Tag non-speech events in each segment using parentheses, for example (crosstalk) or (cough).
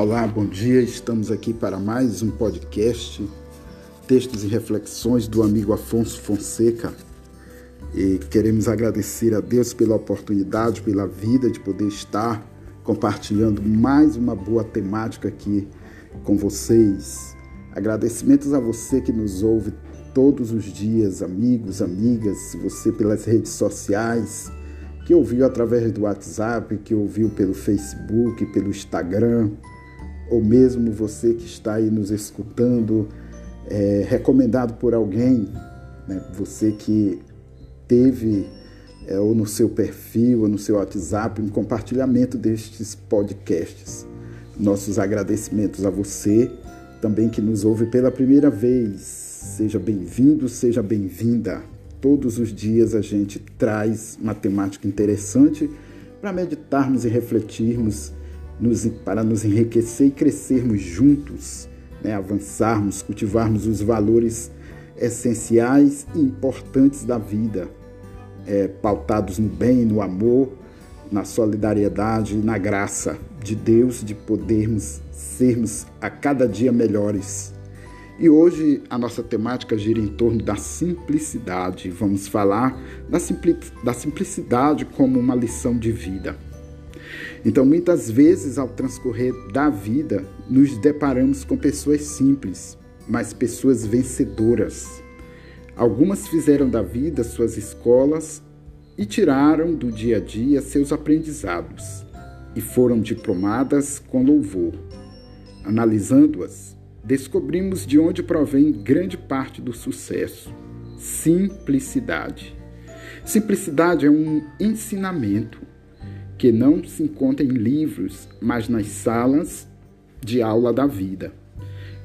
Olá, bom dia. Estamos aqui para mais um podcast, textos e reflexões do amigo Afonso Fonseca. E queremos agradecer a Deus pela oportunidade, pela vida de poder estar compartilhando mais uma boa temática aqui com vocês. Agradecimentos a você que nos ouve todos os dias, amigos, amigas, você pelas redes sociais, que ouviu através do WhatsApp, que ouviu pelo Facebook, pelo Instagram, ou mesmo você que está aí nos escutando, é, recomendado por alguém, né? você que teve é, ou no seu perfil ou no seu WhatsApp um compartilhamento destes podcasts. Nossos agradecimentos a você também que nos ouve pela primeira vez. Seja bem-vindo, seja bem-vinda. Todos os dias a gente traz uma temática interessante para meditarmos e refletirmos, nos, para nos enriquecer e crescermos juntos, né? avançarmos, cultivarmos os valores essenciais e importantes da vida, é, pautados no bem, no amor, na solidariedade e na graça de Deus de podermos sermos a cada dia melhores. E hoje a nossa temática gira em torno da simplicidade. Vamos falar da, da simplicidade como uma lição de vida. Então, muitas vezes, ao transcorrer da vida, nos deparamos com pessoas simples, mas pessoas vencedoras. Algumas fizeram da vida suas escolas e tiraram do dia a dia seus aprendizados e foram diplomadas com louvor. Analisando-as, descobrimos de onde provém grande parte do sucesso: simplicidade. Simplicidade é um ensinamento que não se encontra em livros, mas nas salas de aula da vida.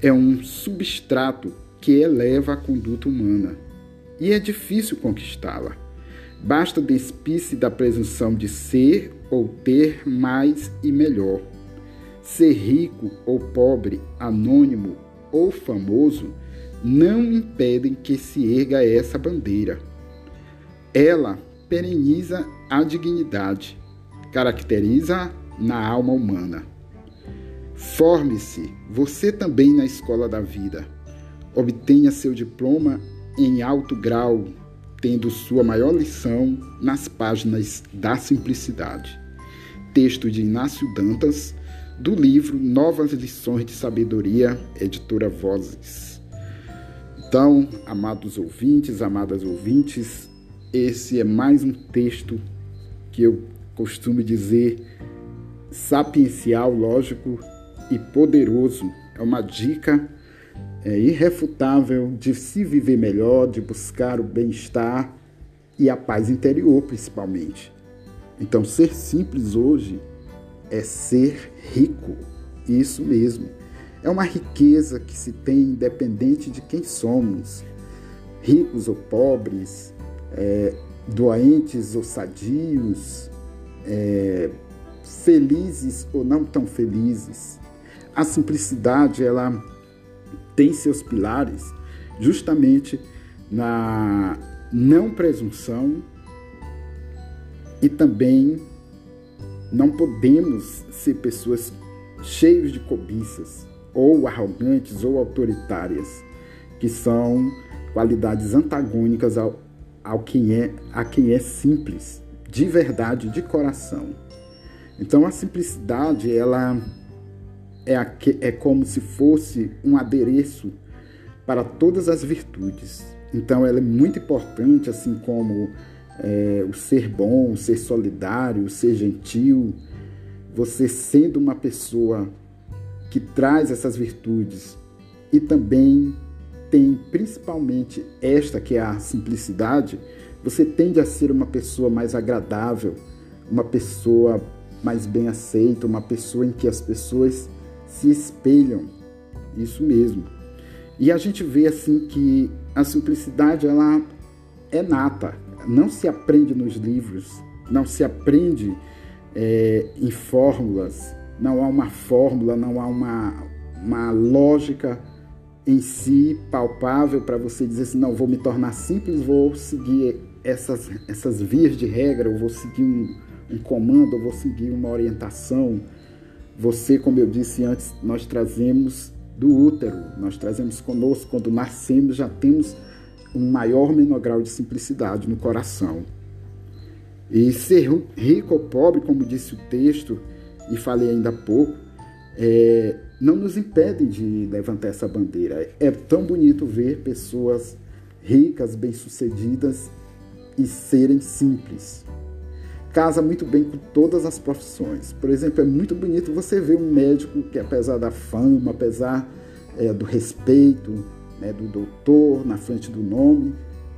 É um substrato que eleva a conduta humana e é difícil conquistá-la. Basta despir-se da presunção de ser ou ter mais e melhor. Ser rico ou pobre, anônimo ou famoso não impedem que se erga essa bandeira. Ela pereniza a dignidade, caracteriza na alma humana. Forme-se você também na escola da vida. Obtenha seu diploma em alto grau tendo sua maior lição nas páginas da simplicidade. Texto de Inácio Dantas, do livro Novas Lições de Sabedoria, editora Vozes. Então, amados ouvintes, amadas ouvintes, esse é mais um texto que eu costumo dizer sapiencial, lógico e poderoso. É uma dica é, irrefutável de se viver melhor, de buscar o bem-estar e a paz interior, principalmente. Então, ser simples hoje é ser rico. Isso mesmo. É uma riqueza que se tem independente de quem somos, ricos ou pobres, é, doentes ou sadios, é, felizes ou não tão felizes. A simplicidade, ela tem seus pilares justamente na não presunção e também não podemos ser pessoas cheias de cobiças ou arrogantes ou autoritárias, que são qualidades antagônicas ao, ao quem é, a quem é simples, de verdade, de coração. Então a simplicidade ela é, é como se fosse um adereço para todas as virtudes. Então, ela é muito importante, assim como é, o ser bom, o ser solidário, o ser gentil. Você sendo uma pessoa que traz essas virtudes e também tem principalmente esta que é a simplicidade, você tende a ser uma pessoa mais agradável, uma pessoa mais bem aceita, uma pessoa em que as pessoas se espelham. Isso mesmo. E a gente vê assim que a simplicidade ela é nata, não se aprende nos livros, não se aprende é, em fórmulas, não há uma fórmula, não há uma, uma lógica em si palpável para você dizer assim, não, vou me tornar simples, vou seguir essas, essas vias de regra, eu vou seguir um, um comando, eu vou seguir uma orientação, Você, como eu disse antes, nós trazemos do útero, nós trazemos conosco, quando nascemos, já temos um maior menor grau de simplicidade no coração. E ser rico ou pobre, como disse o texto, e falei ainda há pouco, é, não nos impede de levantar essa bandeira. É tão bonito ver pessoas ricas, bem-sucedidas e serem simples. Casa muito bem com todas as profissões. Por exemplo, é muito bonito você ver um médico que, apesar da fama, apesar é, do respeito né, do doutor na frente do nome,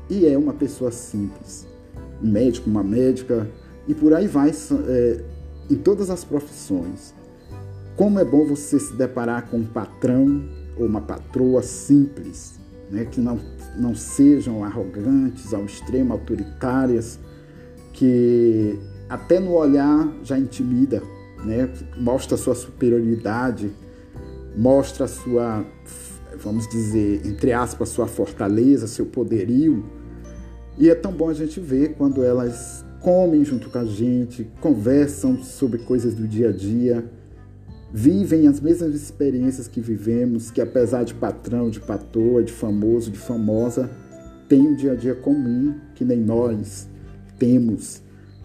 e é uma pessoa simples. Um médico, uma médica, e por aí vai é, em todas as profissões. Como é bom você se deparar com um patrão ou uma patroa simples, né, que não, não sejam arrogantes ao extremo, autoritárias, que até no olhar já intimida, né, mostra sua superioridade, mostra sua, vamos dizer, entre aspas, sua fortaleza, seu poderio. E é tão bom a gente ver quando elas comem junto com a gente, conversam sobre coisas do dia a dia, vivem as mesmas experiências que vivemos, que apesar de patrão, de patroa, de famoso, de famosa, tem um dia a dia comum que nem nós temos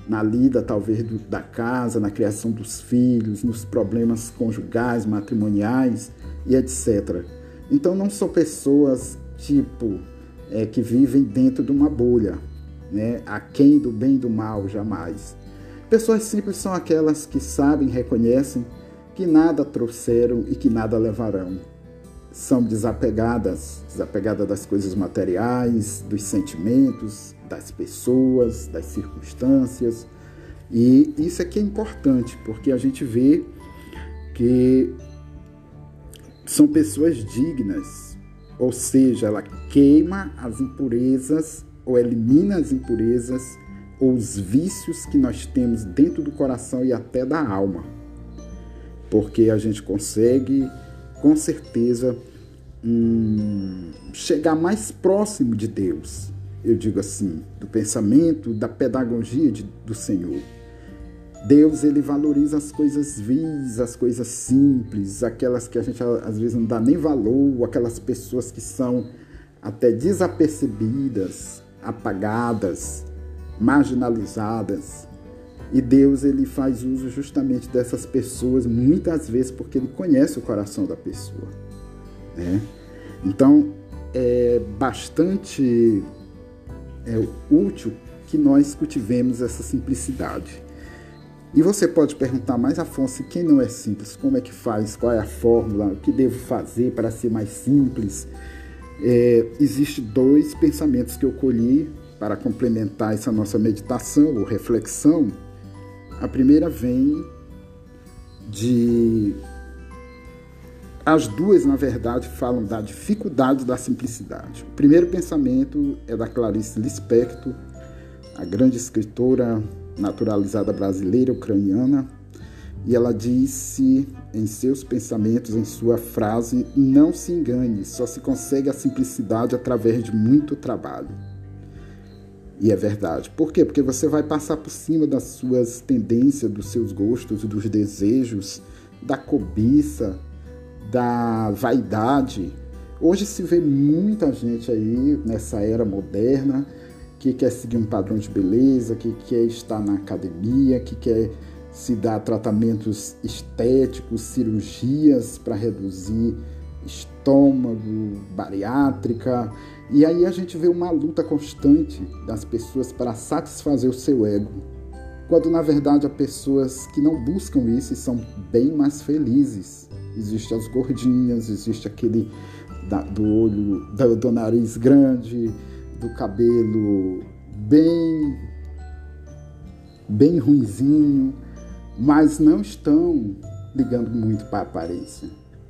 na lida talvez do, da casa, na criação dos filhos, nos problemas conjugais, matrimoniais e etc. Então não são pessoas tipo é, que vivem dentro de uma bolha, né? Aquém do bem e do mal jamais. Pessoas simples são aquelas que sabem, reconhecem que nada trouxeram e que nada levarão. São desapegadas, desapegadas das coisas materiais, dos sentimentos, das pessoas, das circunstâncias. E isso aqui é importante, porque a gente vê que são pessoas dignas, ou seja, ela queima as impurezas ou elimina as impurezas ou os vícios que nós temos dentro do coração e até da alma porque a gente consegue, com certeza, hum, chegar mais próximo de Deus, eu digo assim, do pensamento, da pedagogia de, do Senhor. Deus ele valoriza as coisas vis, as coisas simples, aquelas que a gente às vezes não dá nem valor, aquelas pessoas que são até desapercebidas, apagadas, marginalizadas. E Deus ele faz uso justamente dessas pessoas muitas vezes porque ele conhece o coração da pessoa. Né? Então é bastante é, útil que nós cultivemos essa simplicidade. E você pode perguntar, mas Afonso, quem não é simples? Como é que faz? Qual é a fórmula? O que devo fazer para ser mais simples? É, Existem dois pensamentos que eu colhi para complementar essa nossa meditação ou reflexão a primeira vem de. As duas, na verdade, falam da dificuldade da simplicidade. O primeiro pensamento é da Clarice Lispector, a grande escritora naturalizada brasileira ucraniana, e ela disse em seus pensamentos, em sua frase: Não se engane, só se consegue a simplicidade através de muito trabalho. E é verdade. Por quê? Porque você vai passar por cima das suas tendências, dos seus gostos, dos desejos, da cobiça, da vaidade. Hoje se vê muita gente aí nessa era moderna que quer seguir um padrão de beleza, que quer estar na academia, que quer se dar tratamentos estéticos, cirurgias para reduzir estômago, bariátrica. E aí a gente vê uma luta constante das pessoas para satisfazer o seu ego, quando na verdade há pessoas que não buscam isso e são bem mais felizes. Existem as gordinhas, existe aquele da, do olho, do, do nariz grande, do cabelo bem bem ruinzinho, mas não estão ligando muito para a aparência.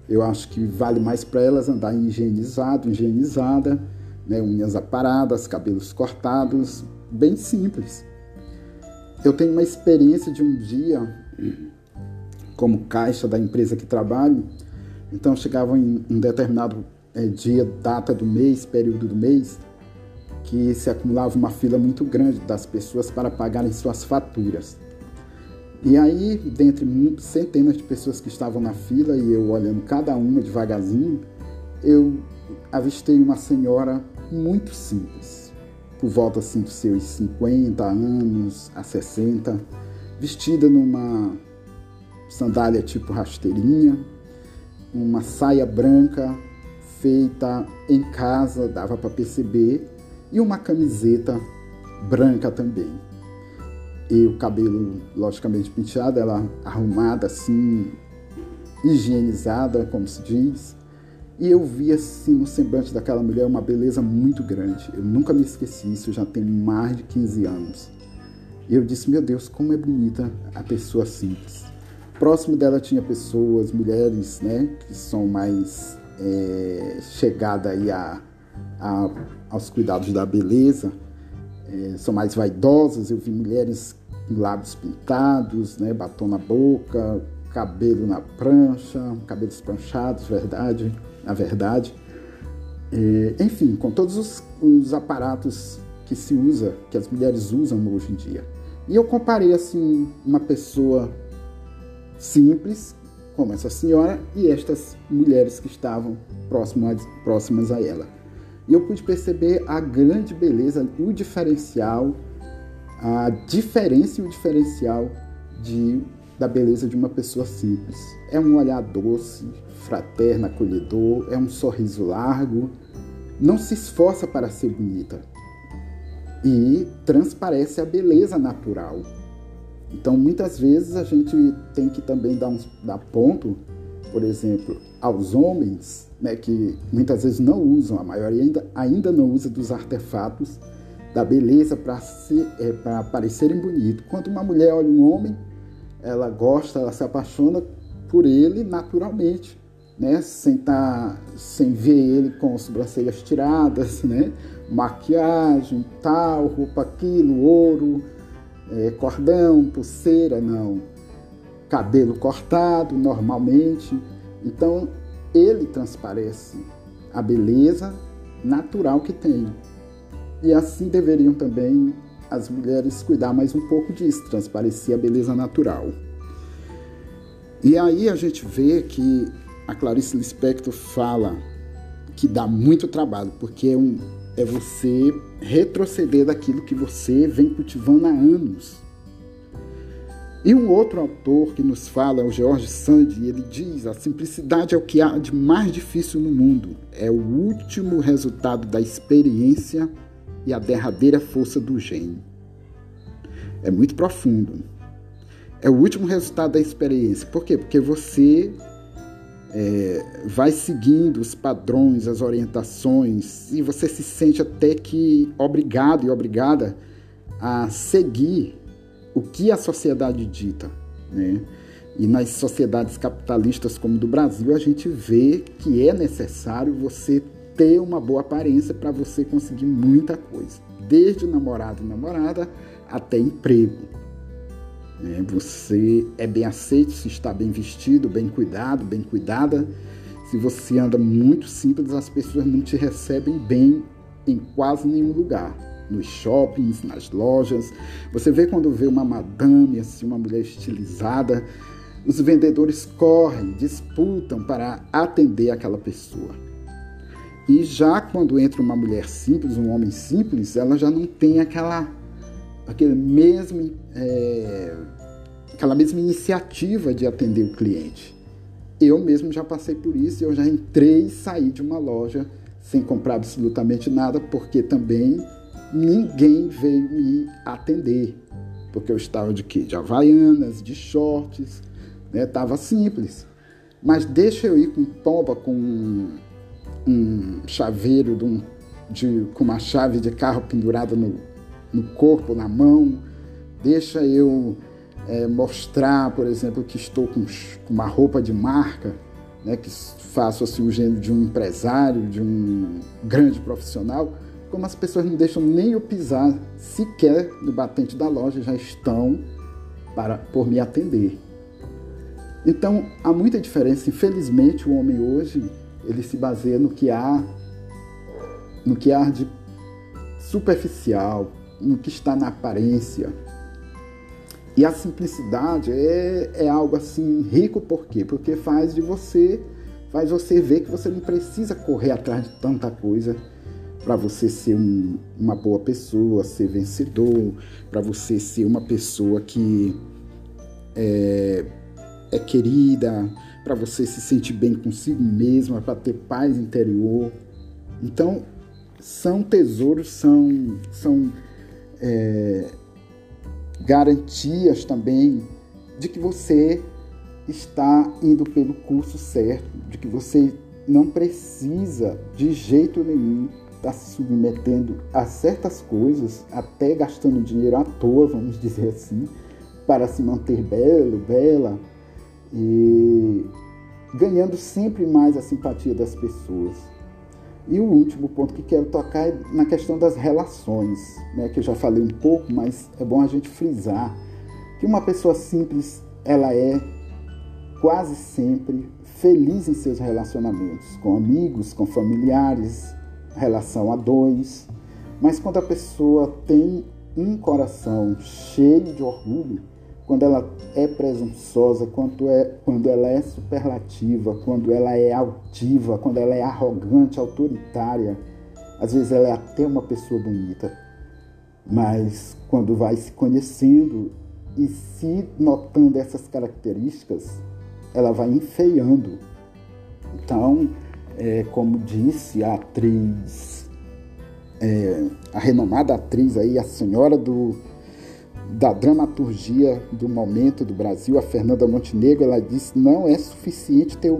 Eu acho que vale mais para elas andar higienizado, higienizada, né? unhas aparadas, cabelos cortados, bem simples. Eu tenho uma experiência de um dia como caixa da empresa que trabalho, então chegava em um determinado é, dia, data do mês, período do mês, que se acumulava uma fila muito grande das pessoas para pagarem suas faturas. E aí, dentre centenas de pessoas que estavam na fila e eu olhando cada uma devagarzinho, eu avistei uma senhora muito simples, por volta assim dos seus 50 anos a 60, vestida numa sandália tipo rasteirinha, uma saia branca feita em casa, dava para perceber, e uma camiseta branca também. E o cabelo, logicamente, penteado, ela arrumada assim, higienizada, como se diz. E eu vi assim no semblante daquela mulher uma beleza muito grande. Eu nunca me esqueci, isso já tem mais de 15 anos. E eu disse, meu Deus, como é bonita a pessoa simples. Próximo dela tinha pessoas, mulheres, né, que são mais é, chegadas aí a, a, aos cuidados da beleza, é, são mais vaidosas. Eu vi mulheres com lábios pintados, né, batom na boca, cabelo na prancha, cabelos pranchados, verdade, na verdade. Enfim, com todos os, os aparatos que se usa, que as mulheres usam hoje em dia. E eu comparei assim uma pessoa simples, como essa senhora, e estas mulheres que estavam próximas, próximas a ela. E eu pude perceber a grande beleza, o diferencial, a diferença e o diferencial de, da beleza de uma pessoa simples. É um olhar doce, fraterno, acolhedor, é um sorriso largo, não se esforça para ser bonita e transparece a beleza natural então, muitas vezes a gente tem que também dar, um, dar ponto, por exemplo, aos homens, né, que muitas vezes não usam, a maioria ainda, ainda não usa dos artefatos da beleza para é, parecerem bonitos. Quando uma mulher olha um homem, ela gosta, ela se apaixona por ele naturalmente, né, sem, tá, sem ver ele com as sobrancelhas tiradas, (laughs) né, maquiagem, tal, roupa aquilo, ouro, é, cordão, pulseira, não. Cabelo cortado normalmente. Então ele transparece a beleza natural que tem. E assim deveriam também as mulheres cuidar mais um pouco disso, transparecer a beleza natural. E aí a gente vê que a Clarice Lispector fala que dá muito trabalho, porque é um, é você retroceder daquilo que você vem cultivando há anos. E um outro autor que nos fala é o George Sand, ele diz: a simplicidade é o que há de mais difícil no mundo, é o último resultado da experiência e a derradeira força do gênio. É muito profundo. É o último resultado da experiência. Por quê? Porque você é, vai seguindo os padrões, as orientações, e você se sente até que obrigado e obrigada a seguir o que a sociedade dita. Né? E nas sociedades capitalistas como do Brasil, a gente vê que é necessário você ter uma boa aparência para você conseguir muita coisa, desde namorado e namorada até emprego. É, você é bem aceito se está bem vestido, bem cuidado, bem cuidada. Se você anda muito simples, as pessoas não te recebem bem em quase nenhum lugar. Nos shoppings, nas lojas. Você vê quando vê uma madame, assim, uma mulher estilizada, os vendedores correm, disputam para atender aquela pessoa. E já quando entra uma mulher simples, um homem simples, ela já não tem aquela aquele mesmo, é, aquela mesma iniciativa de atender o cliente. Eu mesmo já passei por isso, eu já entrei e saí de uma loja sem comprar absolutamente nada, porque também ninguém veio me atender. Porque eu estava de quê? De havaianas, de shorts, né? Tava simples. Mas deixa eu ir com pomba, com um, chaveiro de um, de, com uma chave de carro pendurada no, no corpo, na mão, deixa eu é, mostrar, por exemplo, que estou com, com uma roupa de marca, né, que faço assim, o gênero de um empresário, de um grande profissional, como as pessoas não deixam nem eu pisar sequer no batente da loja, já estão para por me atender. Então há muita diferença. Infelizmente, o homem hoje ele se baseia no que há, no que há de superficial, no que está na aparência. E a simplicidade é, é algo assim rico, por quê? Porque faz de você, faz você ver que você não precisa correr atrás de tanta coisa para você ser um, uma boa pessoa, ser vencedor, para você ser uma pessoa que é, é querida, para você se sentir bem consigo mesma, para ter paz interior. Então, são tesouros, são, são é, garantias também de que você está indo pelo curso certo, de que você não precisa de jeito nenhum estar se submetendo a certas coisas, até gastando dinheiro à toa, vamos dizer assim, para se manter belo, bela e ganhando sempre mais a simpatia das pessoas. E o último ponto que quero tocar é na questão das relações, né, que eu já falei um pouco, mas é bom a gente frisar que uma pessoa simples, ela é quase sempre feliz em seus relacionamentos, com amigos, com familiares, relação a dois. Mas quando a pessoa tem um coração cheio de orgulho, quando ela é presunçosa, quando, é, quando ela é superlativa, quando ela é altiva, quando ela é arrogante, autoritária, às vezes ela é até uma pessoa bonita, mas quando vai se conhecendo e se notando essas características, ela vai enfeiando. Então, é, como disse a atriz, é, a renomada atriz aí, a senhora do da dramaturgia do momento do Brasil, a Fernanda Montenegro, ela disse não é suficiente ter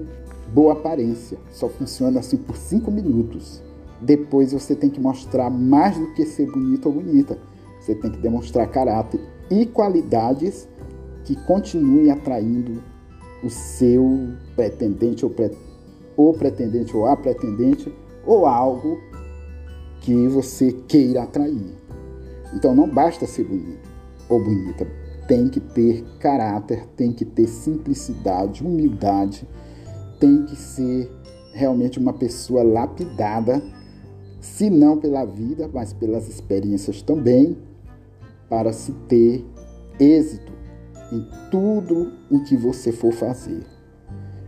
boa aparência, só funciona assim por cinco minutos. Depois você tem que mostrar mais do que ser bonito ou bonita. Você tem que demonstrar caráter e qualidades que continuem atraindo o seu pretendente ou, pre, ou pretendente ou a pretendente ou algo que você queira atrair. Então não basta ser bonito ou bonita. Tem que ter caráter, tem que ter simplicidade, humildade, tem que ser realmente uma pessoa lapidada, se não pela vida, mas pelas experiências também, para se ter êxito em tudo o que você for fazer.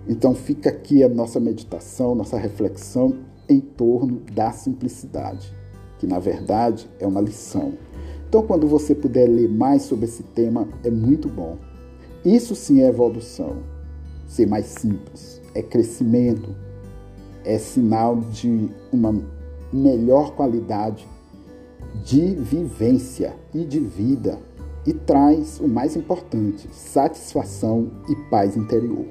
Então fica aqui a nossa meditação, nossa reflexão em torno da simplicidade, que na verdade é uma lição. Então, quando você puder ler mais sobre esse tema, é muito bom. Isso sim é evolução. Ser mais simples, é crescimento, é sinal de uma melhor qualidade de vivência e de vida e traz o mais importante, satisfação e paz interior.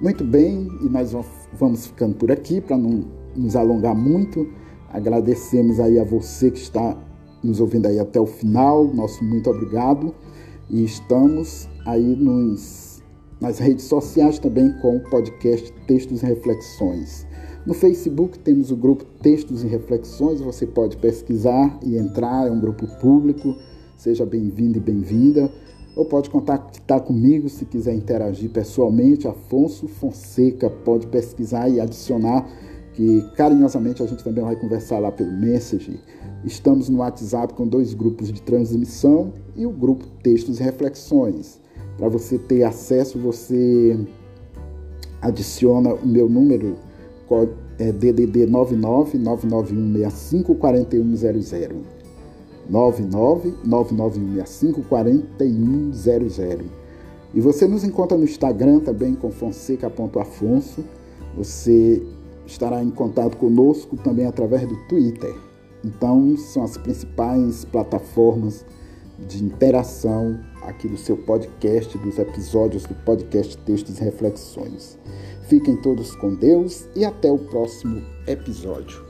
Muito bem, e nós vamos ficando por aqui para não nos alongar muito. Agradecemos aí a você que está nos ouvindo aí até o final. Nosso muito obrigado. E estamos aí nos, nas redes sociais também com o podcast Textos e Reflexões. No Facebook temos o grupo Textos e Reflexões, você pode pesquisar e entrar, é um grupo público. Seja bem-vindo e bem-vinda. Ou pode contactar comigo se quiser interagir pessoalmente. Afonso Fonseca pode pesquisar e adicionar, que carinhosamente a gente também vai conversar lá pelo Message. Estamos no WhatsApp com dois grupos de transmissão e o grupo Textos e Reflexões. Para você ter acesso, você adiciona o meu número é DDD 99 99165 4100. 99 99165 4100. E você nos encontra no Instagram também com fonseca.afonso. Você estará em contato conosco também através do Twitter. Então, são as principais plataformas de interação aqui do seu podcast, dos episódios do podcast Textos e Reflexões. Fiquem todos com Deus e até o próximo episódio.